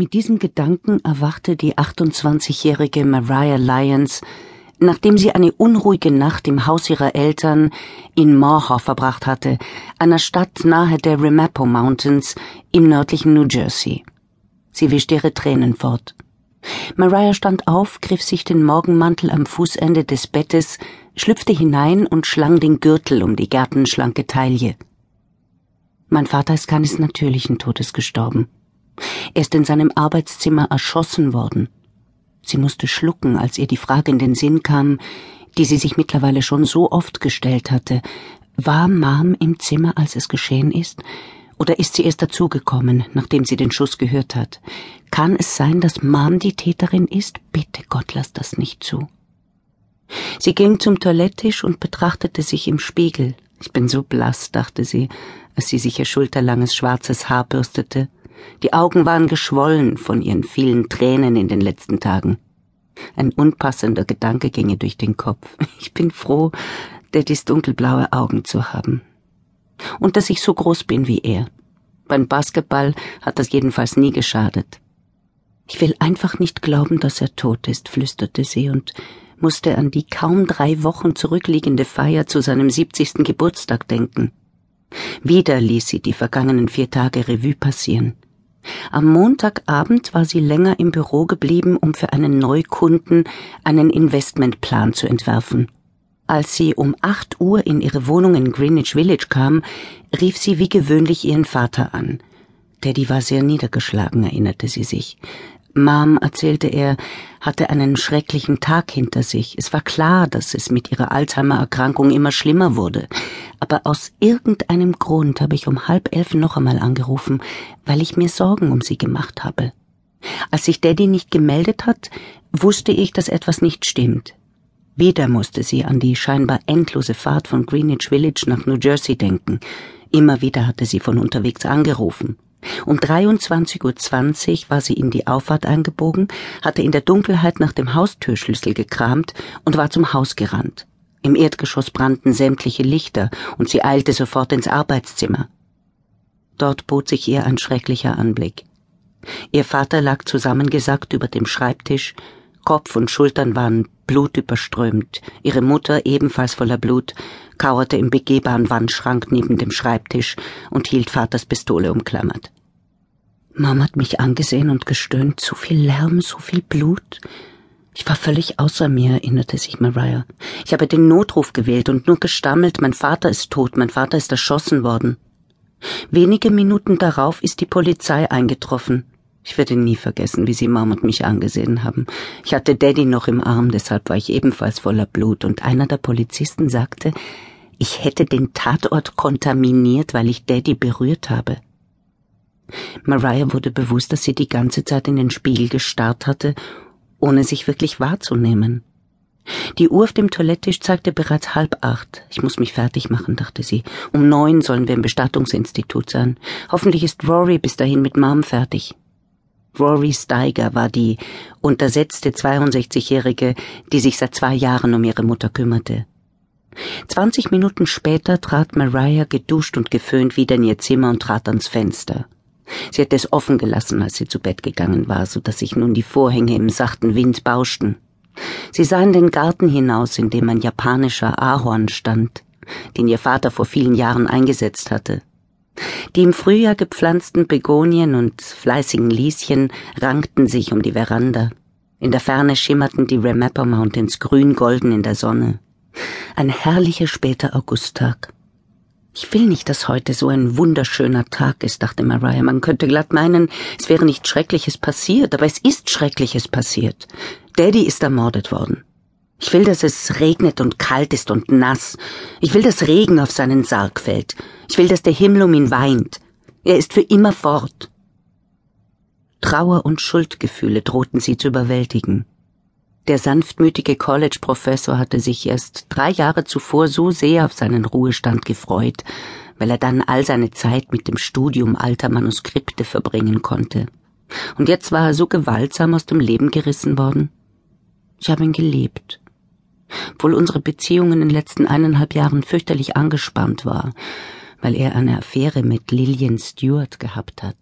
Mit diesem Gedanken erwachte die 28-jährige Mariah Lyons, nachdem sie eine unruhige Nacht im Haus ihrer Eltern in Morehaw verbracht hatte, einer Stadt nahe der Ramapo Mountains im nördlichen New Jersey. Sie wischte ihre Tränen fort. Mariah stand auf, griff sich den Morgenmantel am Fußende des Bettes, schlüpfte hinein und schlang den Gürtel um die gärtenschlanke Taille. Mein Vater ist keines natürlichen Todes gestorben. Er ist in seinem Arbeitszimmer erschossen worden. Sie musste schlucken, als ihr die Frage in den Sinn kam, die sie sich mittlerweile schon so oft gestellt hatte. War Mom im Zimmer, als es geschehen ist? Oder ist sie erst dazugekommen, nachdem sie den Schuss gehört hat? Kann es sein, dass Mom die Täterin ist? Bitte Gott, lass das nicht zu. Sie ging zum Toilettisch und betrachtete sich im Spiegel. Ich bin so blass, dachte sie, als sie sich ihr schulterlanges schwarzes Haar bürstete. Die Augen waren geschwollen von ihren vielen Tränen in den letzten Tagen. Ein unpassender Gedanke ginge durch den Kopf. Ich bin froh, Daddys dunkelblaue Augen zu haben. Und dass ich so groß bin wie er. Beim Basketball hat das jedenfalls nie geschadet. Ich will einfach nicht glauben, dass er tot ist, flüsterte sie und musste an die kaum drei Wochen zurückliegende Feier zu seinem siebzigsten Geburtstag denken. Wieder ließ sie die vergangenen vier Tage Revue passieren. Am Montagabend war sie länger im Büro geblieben, um für einen Neukunden einen Investmentplan zu entwerfen. Als sie um acht Uhr in ihre Wohnung in Greenwich Village kam, rief sie wie gewöhnlich ihren Vater an. Daddy war sehr niedergeschlagen, erinnerte sie sich. Mom, erzählte er, hatte einen schrecklichen Tag hinter sich. Es war klar, dass es mit ihrer Alzheimer-Erkrankung immer schlimmer wurde. Aber aus irgendeinem Grund habe ich um halb elf noch einmal angerufen, weil ich mir Sorgen um sie gemacht habe. Als sich Daddy nicht gemeldet hat, wusste ich, dass etwas nicht stimmt. Wieder musste sie an die scheinbar endlose Fahrt von Greenwich Village nach New Jersey denken. Immer wieder hatte sie von unterwegs angerufen. Um 23.20 Uhr war sie in die Auffahrt eingebogen, hatte in der Dunkelheit nach dem Haustürschlüssel gekramt und war zum Haus gerannt. Im Erdgeschoss brannten sämtliche Lichter und sie eilte sofort ins Arbeitszimmer. Dort bot sich ihr ein schrecklicher Anblick. Ihr Vater lag zusammengesackt über dem Schreibtisch, Kopf und Schultern waren blutüberströmt, ihre Mutter, ebenfalls voller Blut, kauerte im begehbaren Wandschrank neben dem Schreibtisch und hielt Vaters Pistole umklammert. Mom hat mich angesehen und gestöhnt, so viel Lärm, so viel Blut. Ich war völlig außer mir, erinnerte sich Mariah. Ich habe den Notruf gewählt und nur gestammelt, mein Vater ist tot, mein Vater ist erschossen worden. Wenige Minuten darauf ist die Polizei eingetroffen. Ich werde nie vergessen, wie sie Mom und mich angesehen haben. Ich hatte Daddy noch im Arm, deshalb war ich ebenfalls voller Blut, und einer der Polizisten sagte, ich hätte den Tatort kontaminiert, weil ich Daddy berührt habe. Mariah wurde bewusst, dass sie die ganze Zeit in den Spiegel gestarrt hatte, ohne sich wirklich wahrzunehmen. Die Uhr auf dem Toilettisch zeigte bereits halb acht. Ich muss mich fertig machen, dachte sie. Um neun sollen wir im Bestattungsinstitut sein. Hoffentlich ist Rory bis dahin mit Mom fertig. Rory Steiger war die untersetzte 62-Jährige, die sich seit zwei Jahren um ihre Mutter kümmerte. Zwanzig Minuten später trat Mariah geduscht und geföhnt wieder in ihr Zimmer und trat ans Fenster. Sie hatte es offen gelassen, als sie zu Bett gegangen war, so dass sich nun die Vorhänge im sachten Wind bauschten. Sie sah in den Garten hinaus, in dem ein japanischer Ahorn stand, den ihr Vater vor vielen Jahren eingesetzt hatte. Die im Frühjahr gepflanzten Begonien und fleißigen Lieschen rankten sich um die Veranda. In der Ferne schimmerten die Ramapo Mountains grün-golden in der Sonne. Ein herrlicher später Augusttag. Ich will nicht, dass heute so ein wunderschöner Tag ist, dachte Mariah. Man könnte glatt meinen, es wäre nicht Schreckliches passiert, aber es ist Schreckliches passiert. Daddy ist ermordet worden. Ich will, dass es regnet und kalt ist und nass. Ich will, dass Regen auf seinen Sarg fällt. Ich will, dass der Himmel um ihn weint. Er ist für immer fort. Trauer und Schuldgefühle drohten sie zu überwältigen. Der sanftmütige College-Professor hatte sich erst drei Jahre zuvor so sehr auf seinen Ruhestand gefreut, weil er dann all seine Zeit mit dem Studium alter Manuskripte verbringen konnte. Und jetzt war er so gewaltsam aus dem Leben gerissen worden. Ich habe ihn geliebt. Obwohl unsere Beziehung in den letzten eineinhalb Jahren fürchterlich angespannt war, weil er eine Affäre mit Lillian Stewart gehabt hat.